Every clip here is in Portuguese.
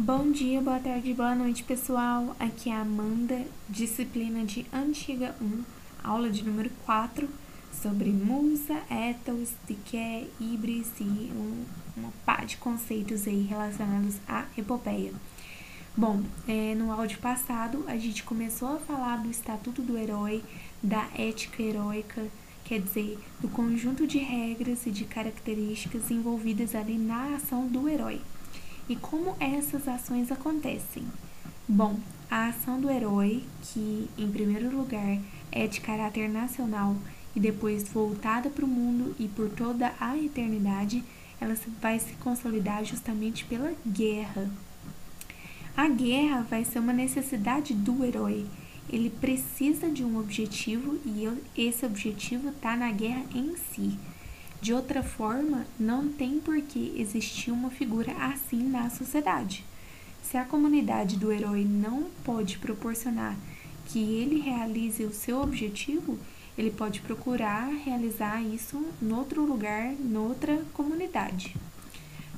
Bom dia, boa tarde, boa noite, pessoal. Aqui é a Amanda, disciplina de Antiga 1, aula de número 4, sobre musa, ethos, diké, ibris e um, uma pá de conceitos aí relacionados à epopeia. Bom, é, no áudio passado a gente começou a falar do Estatuto do Herói, da ética heróica, quer dizer, do conjunto de regras e de características envolvidas ali na ação do herói. E como essas ações acontecem? Bom, a ação do herói, que em primeiro lugar é de caráter nacional e depois voltada para o mundo e por toda a eternidade, ela vai se consolidar justamente pela guerra. A guerra vai ser uma necessidade do herói. Ele precisa de um objetivo e esse objetivo está na guerra em si. De outra forma, não tem por que existir uma figura assim na sociedade. Se a comunidade do herói não pode proporcionar que ele realize o seu objetivo, ele pode procurar realizar isso em outro lugar, noutra comunidade.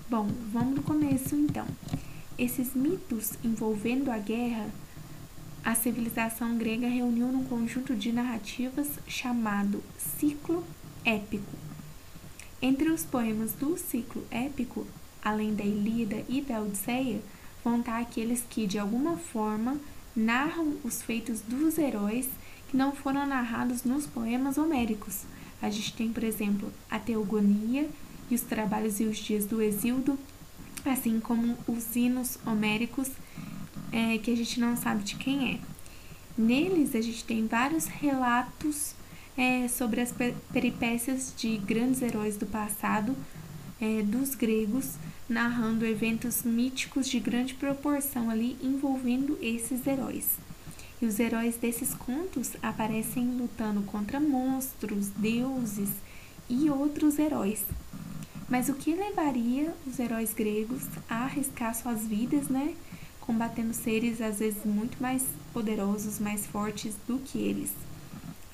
Bom, vamos do começo então. Esses mitos envolvendo a guerra, a civilização grega reuniu num conjunto de narrativas chamado ciclo épico entre os poemas do ciclo épico, além da Ilíada e da Odisseia, vão estar aqueles que, de alguma forma, narram os feitos dos heróis que não foram narrados nos poemas homéricos. A gente tem, por exemplo, a Teogonia e os trabalhos e os dias do Exíodo, assim como os hinos homéricos, é, que a gente não sabe de quem é. Neles, a gente tem vários relatos é, sobre as peripécias de grandes heróis do passado é, dos gregos, narrando eventos míticos de grande proporção ali envolvendo esses heróis. E os heróis desses contos aparecem lutando contra monstros, deuses e outros heróis. Mas o que levaria os heróis gregos a arriscar suas vidas, né? Combatendo seres às vezes muito mais poderosos, mais fortes do que eles.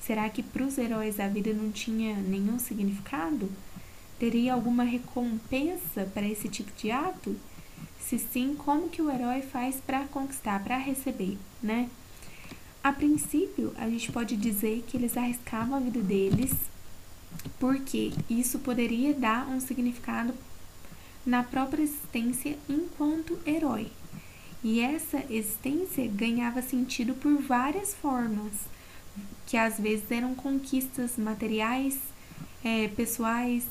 Será que para os heróis a vida não tinha nenhum significado? Teria alguma recompensa para esse tipo de ato? Se sim, como que o herói faz para conquistar, para receber, né? A princípio, a gente pode dizer que eles arriscavam a vida deles porque isso poderia dar um significado na própria existência enquanto herói. E essa existência ganhava sentido por várias formas que às vezes eram conquistas materiais, é, pessoais,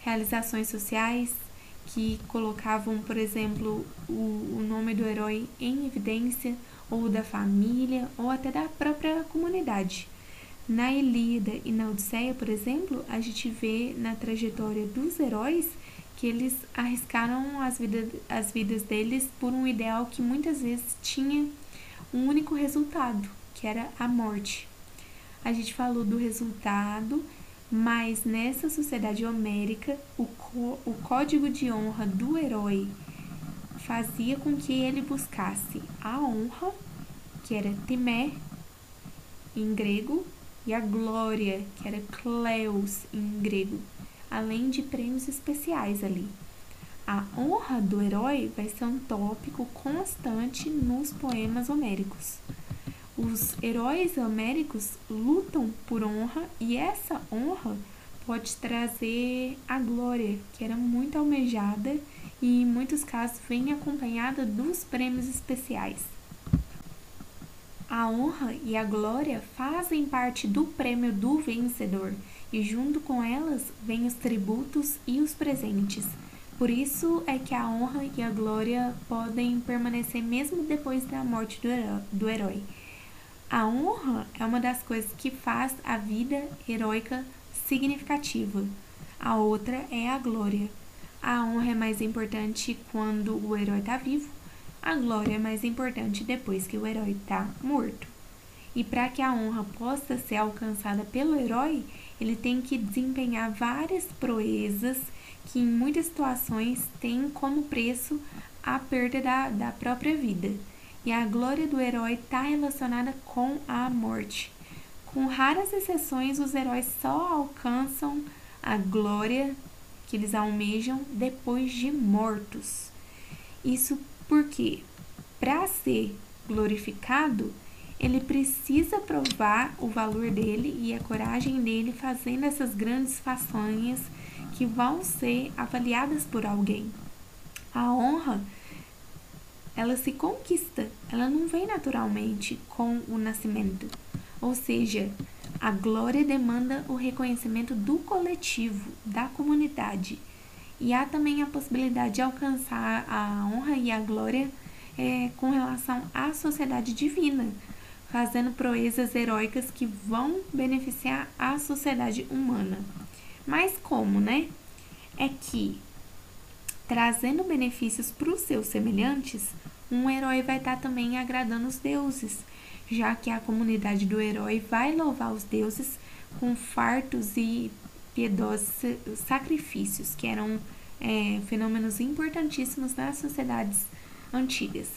realizações sociais, que colocavam, por exemplo, o, o nome do herói em evidência, ou da família, ou até da própria comunidade. Na Ilíada e na Odisseia, por exemplo, a gente vê na trajetória dos heróis que eles arriscaram as, vida, as vidas deles por um ideal que muitas vezes tinha um único resultado, que era a morte a gente falou do resultado, mas nessa sociedade homérica, o, o código de honra do herói fazia com que ele buscasse a honra, que era temé em grego, e a glória, que era kleos em grego, além de prêmios especiais ali. A honra do herói vai ser um tópico constante nos poemas homéricos. Os heróis homéricos lutam por honra e essa honra pode trazer a glória, que era muito almejada e em muitos casos vem acompanhada dos prêmios especiais. A honra e a glória fazem parte do prêmio do vencedor e junto com elas vêm os tributos e os presentes. Por isso é que a honra e a glória podem permanecer mesmo depois da morte do herói. A honra é uma das coisas que faz a vida heróica significativa. A outra é a glória. A honra é mais importante quando o herói está vivo, a glória é mais importante depois que o herói está morto. E para que a honra possa ser alcançada pelo herói, ele tem que desempenhar várias proezas que, em muitas situações, têm como preço a perda da, da própria vida e a glória do herói está relacionada com a morte. Com raras exceções, os heróis só alcançam a glória que eles almejam depois de mortos. Isso Porque para ser glorificado, ele precisa provar o valor dele e a coragem dele fazendo essas grandes façanhas que vão ser avaliadas por alguém. A honra, ela se conquista, ela não vem naturalmente com o nascimento. Ou seja, a glória demanda o reconhecimento do coletivo, da comunidade. E há também a possibilidade de alcançar a honra e a glória é, com relação à sociedade divina, fazendo proezas heróicas que vão beneficiar a sociedade humana. Mas como, né? É que trazendo benefícios para os seus semelhantes, um herói vai estar tá também agradando os deuses, já que a comunidade do herói vai louvar os deuses com fartos e piedosos sacrifícios, que eram é, fenômenos importantíssimos nas sociedades antigas.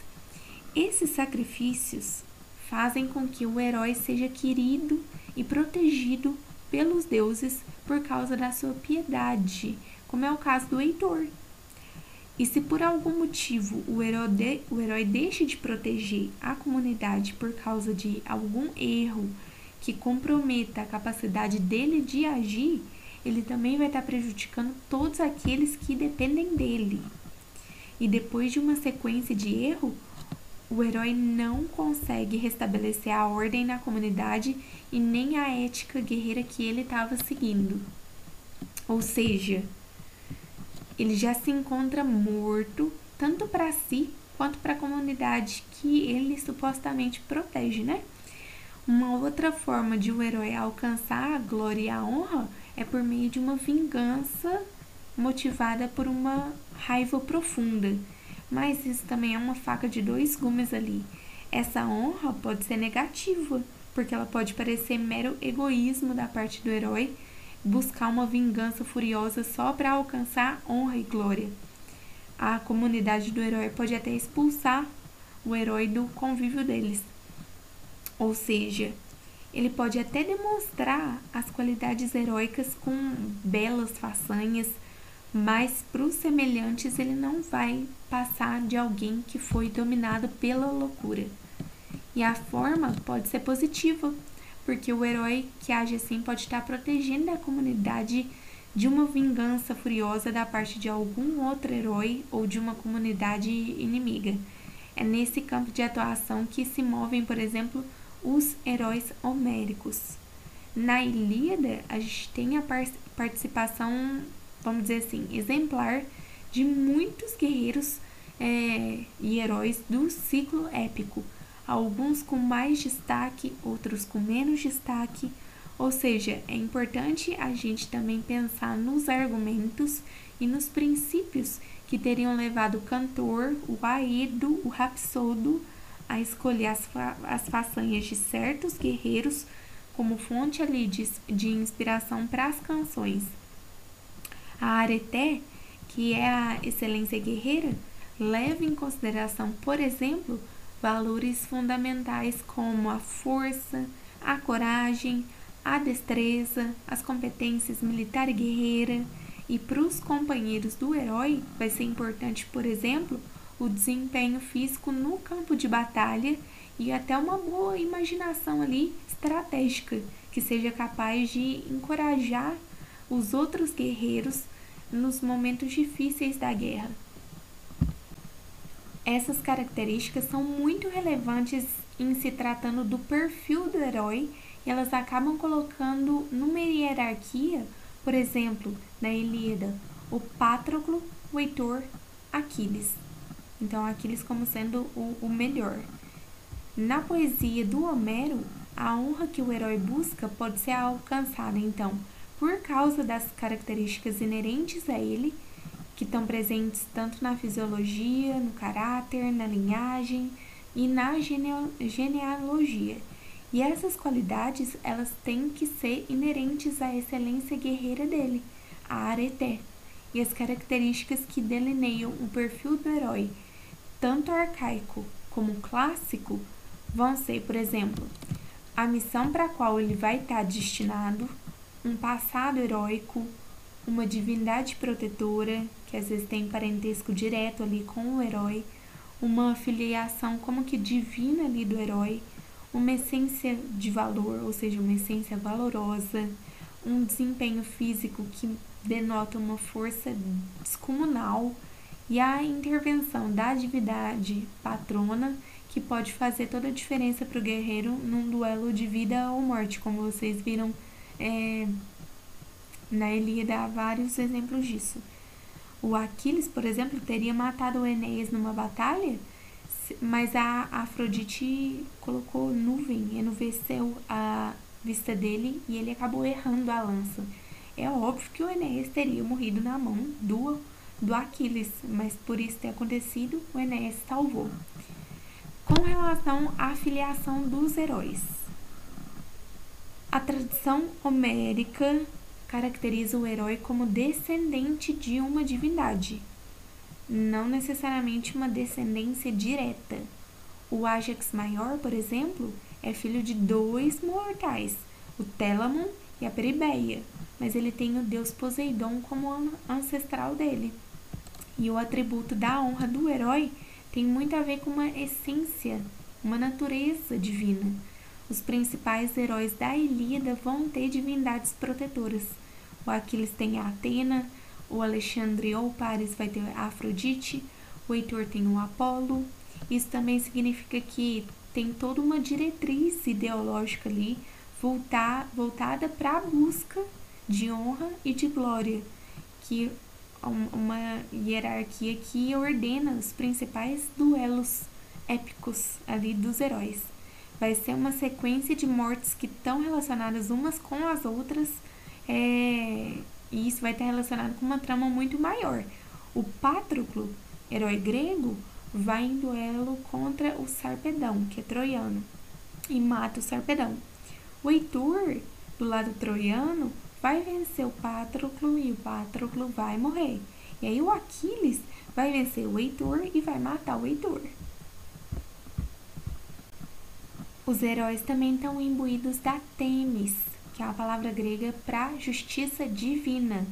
Esses sacrifícios fazem com que o herói seja querido e protegido pelos deuses por causa da sua piedade, como é o caso do Heitor. E se por algum motivo o herói, de, o herói deixa de proteger a comunidade por causa de algum erro que comprometa a capacidade dele de agir, ele também vai estar prejudicando todos aqueles que dependem dele. E depois de uma sequência de erro, o herói não consegue restabelecer a ordem na comunidade e nem a ética guerreira que ele estava seguindo. Ou seja, ele já se encontra morto tanto para si quanto para a comunidade que ele supostamente protege, né? Uma outra forma de o um herói alcançar a glória e a honra é por meio de uma vingança motivada por uma raiva profunda mas isso também é uma faca de dois gumes ali. Essa honra pode ser negativa, porque ela pode parecer mero egoísmo da parte do herói, buscar uma vingança furiosa só para alcançar honra e glória. A comunidade do herói pode até expulsar o herói do convívio deles. Ou seja, ele pode até demonstrar as qualidades heróicas com belas façanhas, mas para os semelhantes ele não vai passar de alguém que foi dominado pela loucura. E a forma pode ser positiva, porque o herói que age assim pode estar protegendo a comunidade de uma vingança furiosa da parte de algum outro herói ou de uma comunidade inimiga. É nesse campo de atuação que se movem, por exemplo, os heróis homéricos. Na Ilíada, a gente tem a participação vamos dizer assim, exemplar de muitos guerreiros é, e heróis do ciclo épico, alguns com mais destaque, outros com menos destaque. Ou seja, é importante a gente também pensar nos argumentos e nos princípios que teriam levado o cantor, o aedo, o rapsodo a escolher as, fa as façanhas de certos guerreiros como fonte ali de, de inspiração para as canções. A areté, que é a excelência guerreira, leva em consideração, por exemplo, valores fundamentais como a força, a coragem, a destreza, as competências militar e guerreira. E para os companheiros do herói, vai ser importante, por exemplo, o desempenho físico no campo de batalha e até uma boa imaginação ali estratégica que seja capaz de encorajar os outros guerreiros nos momentos difíceis da guerra. Essas características são muito relevantes em se tratando do perfil do herói e elas acabam colocando numa hierarquia, por exemplo, na Ilíada, o Patroclo, o Heitor, Aquiles. Então, Aquiles como sendo o, o melhor. Na poesia do Homero, a honra que o herói busca pode ser alcançada, então, por causa das características inerentes a ele, que estão presentes tanto na fisiologia, no caráter, na linhagem e na genealogia. E essas qualidades, elas têm que ser inerentes à excelência guerreira dele, a areté, e as características que delineiam o perfil do herói, tanto arcaico como clássico, vão ser, por exemplo, a missão para a qual ele vai estar destinado, um passado heróico, uma divindade protetora, que às vezes tem parentesco direto ali com o herói, uma filiação como que divina ali do herói, uma essência de valor, ou seja, uma essência valorosa, um desempenho físico que denota uma força descomunal e a intervenção da divindade patrona que pode fazer toda a diferença para o guerreiro num duelo de vida ou morte, como vocês viram é, na Ilíada há vários exemplos disso. O Aquiles, por exemplo, teria matado o Enéas numa batalha, mas a Afrodite colocou nuvem, enuveceu a vista dele e ele acabou errando a lança. É óbvio que o Enéas teria morrido na mão do, do Aquiles, mas por isso ter acontecido, o Enéas salvou. Com relação à filiação dos heróis, a tradição homérica caracteriza o herói como descendente de uma divindade, não necessariamente uma descendência direta. O Ajax maior, por exemplo, é filho de dois mortais, o Telamon e a Peribeia, mas ele tem o deus Poseidon como ancestral dele. E o atributo da honra do herói tem muito a ver com uma essência, uma natureza divina. Os principais heróis da Ilíada vão ter divindades protetoras. O Aquiles tem a Atena, o Alexandre ou Paris vai ter a Afrodite, o Heitor tem o Apolo. Isso também significa que tem toda uma diretriz ideológica ali voltar, voltada para a busca de honra e de glória, que uma hierarquia que ordena os principais duelos épicos ali dos heróis. Vai ser uma sequência de mortes que estão relacionadas umas com as outras, é, e isso vai estar relacionado com uma trama muito maior. O Patroclo, herói grego, vai em duelo contra o Sarpedão, que é troiano, e mata o Sarpedão. O Heitor, do lado troiano, vai vencer o Patroclo e o Patroclo vai morrer. E aí o Aquiles vai vencer o Heitor e vai matar o Heitor. Os heróis também estão imbuídos da Temis, que é a palavra grega para justiça divina.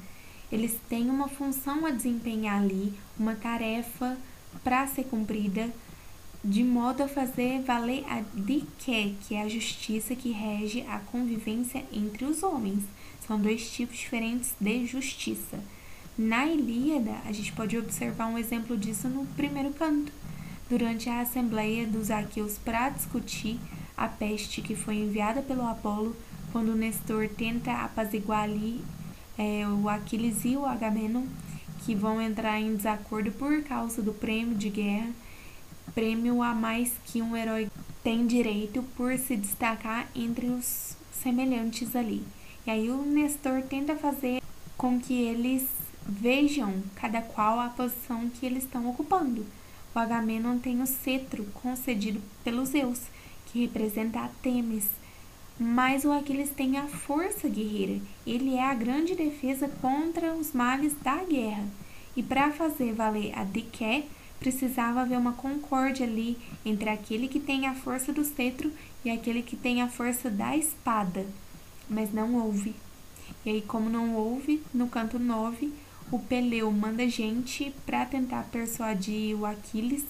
Eles têm uma função a desempenhar ali, uma tarefa para ser cumprida, de modo a fazer valer a diké, que é a justiça que rege a convivência entre os homens. São dois tipos diferentes de justiça. Na Ilíada, a gente pode observar um exemplo disso no primeiro canto, durante a assembleia dos aqueus para discutir a peste que foi enviada pelo Apolo, quando Nestor tenta apaziguar ali é, o Aquiles e o Agamenon que vão entrar em desacordo por causa do prêmio de guerra, prêmio a mais que um herói tem direito por se destacar entre os semelhantes ali. E aí o Nestor tenta fazer com que eles vejam cada qual a posição que eles estão ocupando. O Agamenon tem o cetro concedido pelos Zeus, que representa a Temis, mas o Aquiles tem a força guerreira. Ele é a grande defesa contra os males da guerra. E para fazer valer a Diké, precisava haver uma concórdia ali entre aquele que tem a força do cetro e aquele que tem a força da espada. Mas não houve. E aí, como não houve, no canto 9, o Peleu manda gente para tentar persuadir o Aquiles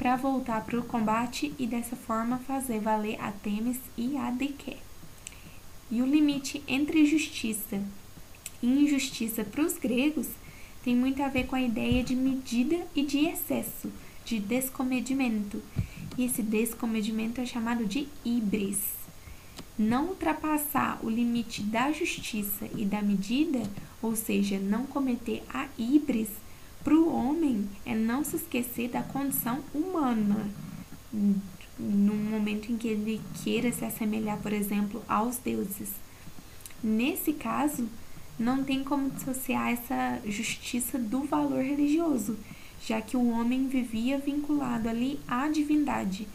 para voltar para o combate e dessa forma fazer valer a Temis e a Diké. E o limite entre justiça e injustiça para os gregos tem muito a ver com a ideia de medida e de excesso, de descomedimento. E esse descomedimento é chamado de ibris. Não ultrapassar o limite da justiça e da medida, ou seja, não cometer a ibris, para o homem é não se esquecer da condição humana, num momento em que ele queira se assemelhar, por exemplo, aos deuses. Nesse caso, não tem como dissociar essa justiça do valor religioso, já que o homem vivia vinculado ali à divindade,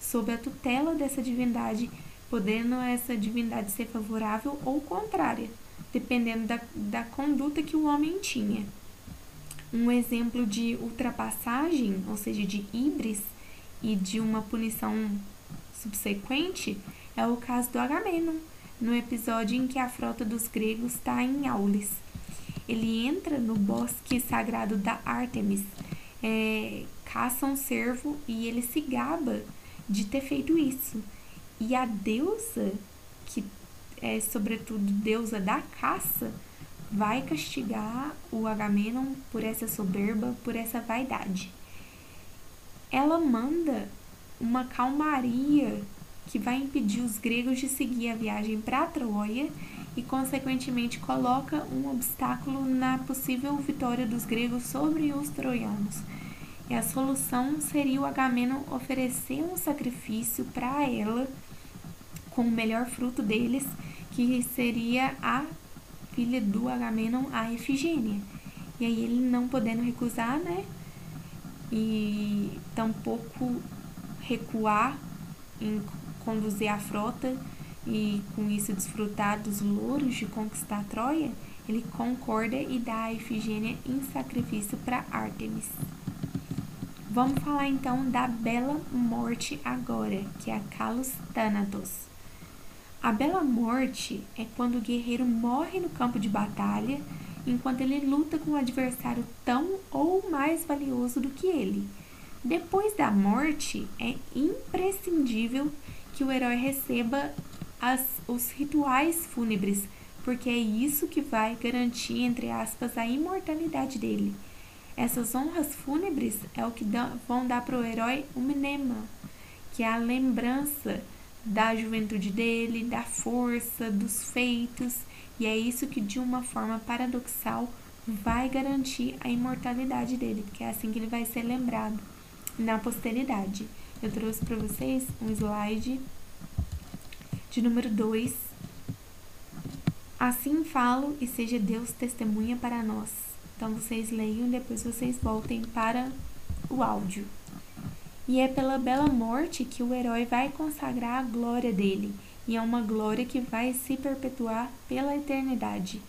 sob a tutela dessa divindade, podendo essa divindade ser favorável ou contrária, dependendo da, da conduta que o homem tinha. Um exemplo de ultrapassagem, ou seja, de híbris, e de uma punição subsequente é o caso do Agamenon, no episódio em que a frota dos gregos está em Aulis. Ele entra no bosque sagrado da Artemis, é, caça um cervo e ele se gaba de ter feito isso. E a deusa, que é sobretudo deusa da caça, vai castigar o Agamenon por essa soberba, por essa vaidade. Ela manda uma calmaria que vai impedir os gregos de seguir a viagem para Troia e, consequentemente, coloca um obstáculo na possível vitória dos gregos sobre os troianos. E a solução seria o Agamenon oferecer um sacrifício para ela com o melhor fruto deles, que seria a filha do Agamenon, a Efigênia. E aí ele não podendo recusar, né? E tampouco recuar em conduzir a frota e com isso desfrutar dos louros de conquistar Troia, ele concorda e dá a Efigênia em sacrifício para Ártemis. Vamos falar então da bela morte agora, que é a Kalos Thanatos. A bela morte é quando o guerreiro morre no campo de batalha enquanto ele luta com um adversário tão ou mais valioso do que ele. Depois da morte, é imprescindível que o herói receba as, os rituais fúnebres, porque é isso que vai garantir, entre aspas, a imortalidade dele. Essas honras fúnebres é o que dão, vão dar para o herói o mnema, que é a lembrança da juventude dele, da força, dos feitos, e é isso que, de uma forma paradoxal, vai garantir a imortalidade dele, porque é assim que ele vai ser lembrado na posteridade. Eu trouxe para vocês um slide de número 2. Assim falo e seja Deus testemunha para nós. Então vocês leiam e depois vocês voltem para o áudio. E é pela bela morte que o herói vai consagrar a glória dele, e é uma glória que vai se perpetuar pela eternidade.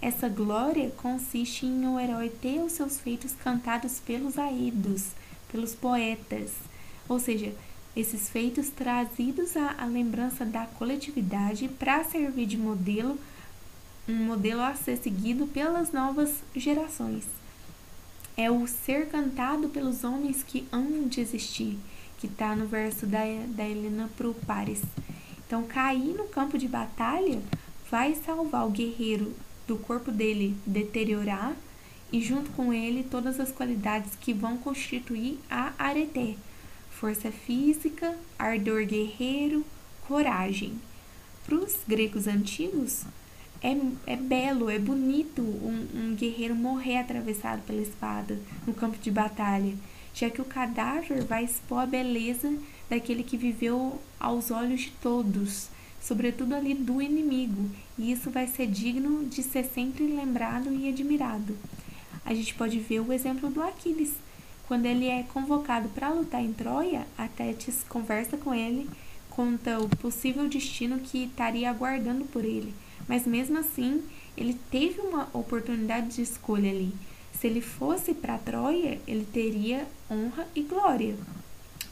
Essa glória consiste em o herói ter os seus feitos cantados pelos aídos, pelos poetas, ou seja, esses feitos trazidos à, à lembrança da coletividade para servir de modelo, um modelo a ser seguido pelas novas gerações. É o ser cantado pelos homens que amam de existir, que está no verso da, da Helena pro Pares. Então, cair no campo de batalha vai salvar o guerreiro do corpo dele deteriorar e, junto com ele, todas as qualidades que vão constituir a areté, força física, ardor guerreiro, coragem. Para os gregos antigos, é, é belo, é bonito um, um guerreiro morrer atravessado pela espada no campo de batalha, já que o cadáver vai expor a beleza daquele que viveu aos olhos de todos, sobretudo ali do inimigo, e isso vai ser digno de ser sempre lembrado e admirado. A gente pode ver o exemplo do Aquiles, quando ele é convocado para lutar em Troia, a Tétis conversa com ele, conta o possível destino que estaria aguardando por ele. Mas mesmo assim, ele teve uma oportunidade de escolha ali. Se ele fosse para Troia, ele teria honra e glória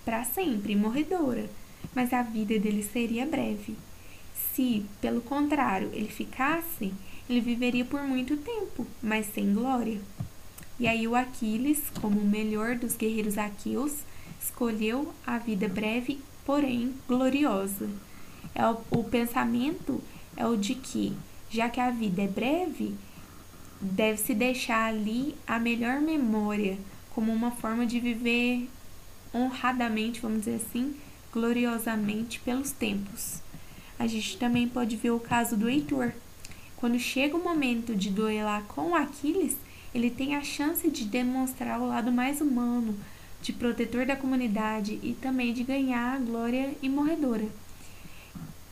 para sempre, morredora. Mas a vida dele seria breve. Se, pelo contrário, ele ficasse, ele viveria por muito tempo, mas sem glória. E aí o Aquiles, como o melhor dos guerreiros aqueus, escolheu a vida breve, porém gloriosa. É o, o pensamento é o de que, já que a vida é breve, deve-se deixar ali a melhor memória, como uma forma de viver honradamente, vamos dizer assim, gloriosamente pelos tempos. A gente também pode ver o caso do Heitor. Quando chega o momento de duelar com Aquiles, ele tem a chance de demonstrar o lado mais humano, de protetor da comunidade e também de ganhar a glória imorredora.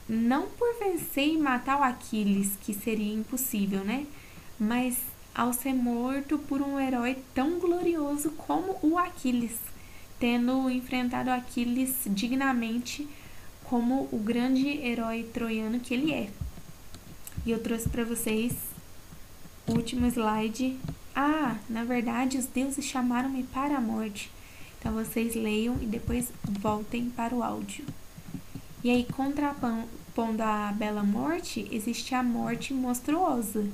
Não por vencer e matar o Aquiles, que seria impossível, né? Mas ao ser morto por um herói tão glorioso como o Aquiles, tendo enfrentado Aquiles dignamente como o grande herói troiano que ele é. E eu trouxe para vocês o último slide ah, na verdade, os deuses chamaram-me para a morte. Então vocês leiam e depois voltem para o áudio. E aí, contrapondo a bela morte, existe a morte monstruosa,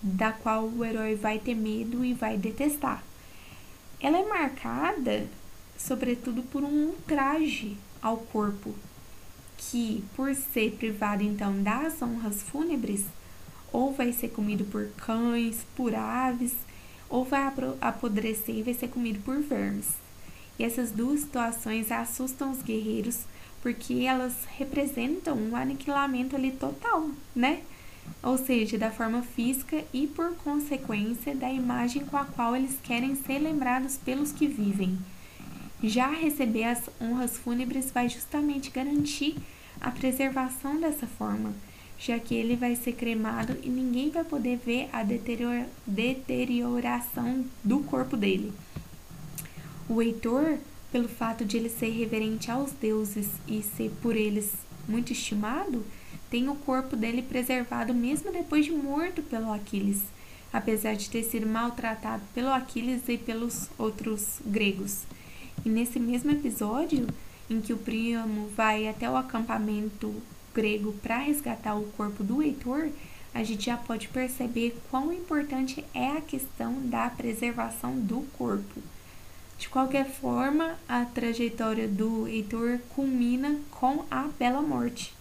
da qual o herói vai ter medo e vai detestar. Ela é marcada sobretudo por um ultraje ao corpo, que, por ser privado então das honras fúnebres, ou vai ser comido por cães, por aves, ou vai apodrecer e vai ser comido por vermes. E essas duas situações assustam os guerreiros porque elas representam um aniquilamento ali total, né? Ou seja, da forma física e por consequência da imagem com a qual eles querem ser lembrados pelos que vivem. Já receber as honras fúnebres vai justamente garantir a preservação dessa forma, já que ele vai ser cremado e ninguém vai poder ver a deterioração do corpo dele. O Heitor, pelo fato de ele ser reverente aos deuses e ser por eles muito estimado, tem o corpo dele preservado mesmo depois de morto pelo Aquiles, apesar de ter sido maltratado pelo Aquiles e pelos outros gregos. E nesse mesmo episódio, em que o Príamo vai até o acampamento grego para resgatar o corpo do Heitor, a gente já pode perceber quão importante é a questão da preservação do corpo. De qualquer forma, a trajetória do Heitor culmina com a bela morte,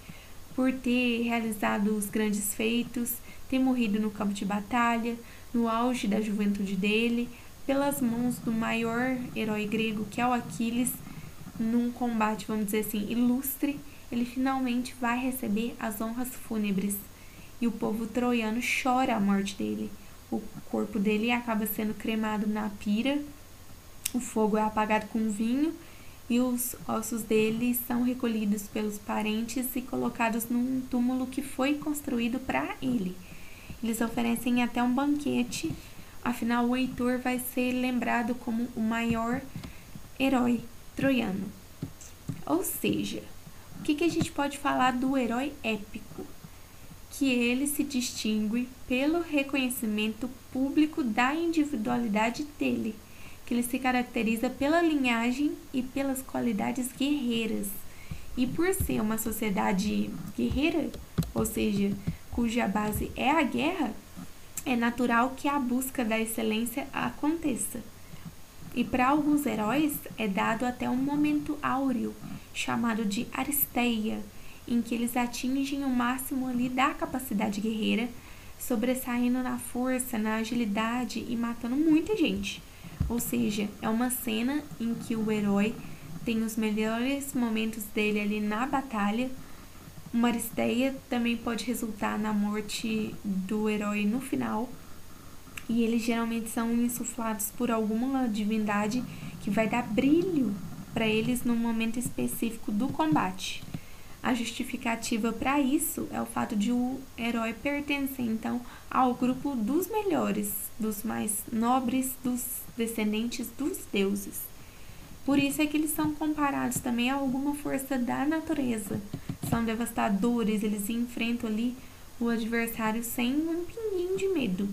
por ter realizado os grandes feitos, ter morrido no campo de batalha, no auge da juventude dele, pelas mãos do maior herói grego, que é o Aquiles, num combate, vamos dizer assim, ilustre, ele finalmente vai receber as honras fúnebres. E o povo troiano chora a morte dele. O corpo dele acaba sendo cremado na pira, o fogo é apagado com vinho e os ossos dele são recolhidos pelos parentes e colocados num túmulo que foi construído para ele. Eles oferecem até um banquete Afinal, o Heitor vai ser lembrado como o maior herói troiano. Ou seja, o que, que a gente pode falar do herói épico? Que ele se distingue pelo reconhecimento público da individualidade dele, que ele se caracteriza pela linhagem e pelas qualidades guerreiras. E por ser uma sociedade guerreira, ou seja, cuja base é a guerra, é natural que a busca da excelência aconteça. E para alguns heróis é dado até um momento áureo, chamado de Aristeia, em que eles atingem o máximo ali da capacidade guerreira, sobressaindo na força, na agilidade e matando muita gente. Ou seja, é uma cena em que o herói tem os melhores momentos dele ali na batalha, uma aristeia também pode resultar na morte do herói no final, e eles geralmente são insuflados por alguma divindade que vai dar brilho para eles no momento específico do combate. A justificativa para isso é o fato de o herói pertencer então ao grupo dos melhores, dos mais nobres, dos descendentes dos deuses. Por isso é que eles são comparados também a alguma força da natureza, são devastadores, eles enfrentam ali o adversário sem um pinguim de medo.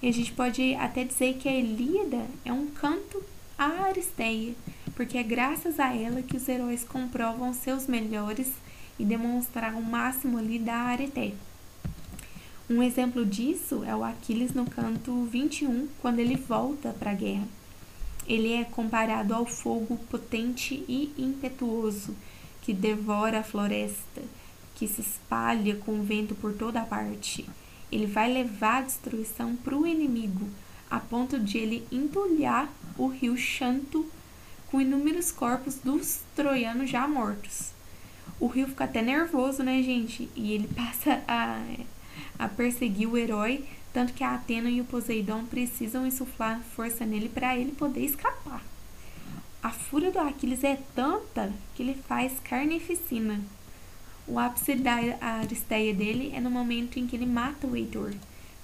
E a gente pode até dizer que a Elíada é um canto à Aristeia, porque é graças a ela que os heróis comprovam seus melhores e demonstram o máximo ali da Arete. Um exemplo disso é o Aquiles no canto 21, quando ele volta para a guerra. Ele é comparado ao fogo potente e impetuoso que devora a floresta, que se espalha com o vento por toda parte. Ele vai levar a destruição para o inimigo, a ponto de ele entulhar o rio Xanto com inúmeros corpos dos troianos já mortos. O rio fica até nervoso, né, gente? E ele passa a, a perseguir o herói, tanto que a Atena e o Poseidon precisam insuflar força nele para ele poder escapar. A fúria do Aquiles é tanta que ele faz carnificina. O ápice da aristeia dele é no momento em que ele mata o Heitor.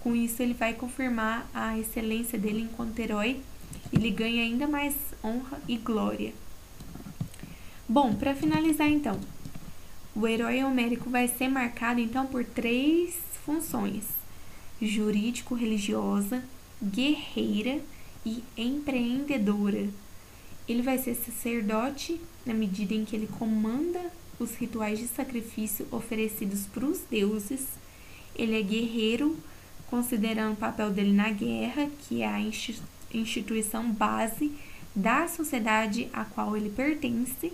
Com isso, ele vai confirmar a excelência dele enquanto herói ele ganha ainda mais honra e glória. Bom, para finalizar então, o herói homérico vai ser marcado então por três funções: jurídico-religiosa, guerreira e empreendedora. Ele vai ser sacerdote na medida em que ele comanda os rituais de sacrifício oferecidos para os deuses. Ele é guerreiro, considerando o papel dele na guerra, que é a instituição base da sociedade a qual ele pertence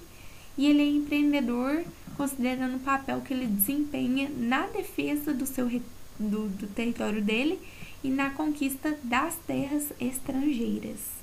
e ele é empreendedor considerando o papel que ele desempenha na defesa do seu do, do território dele e na conquista das terras estrangeiras.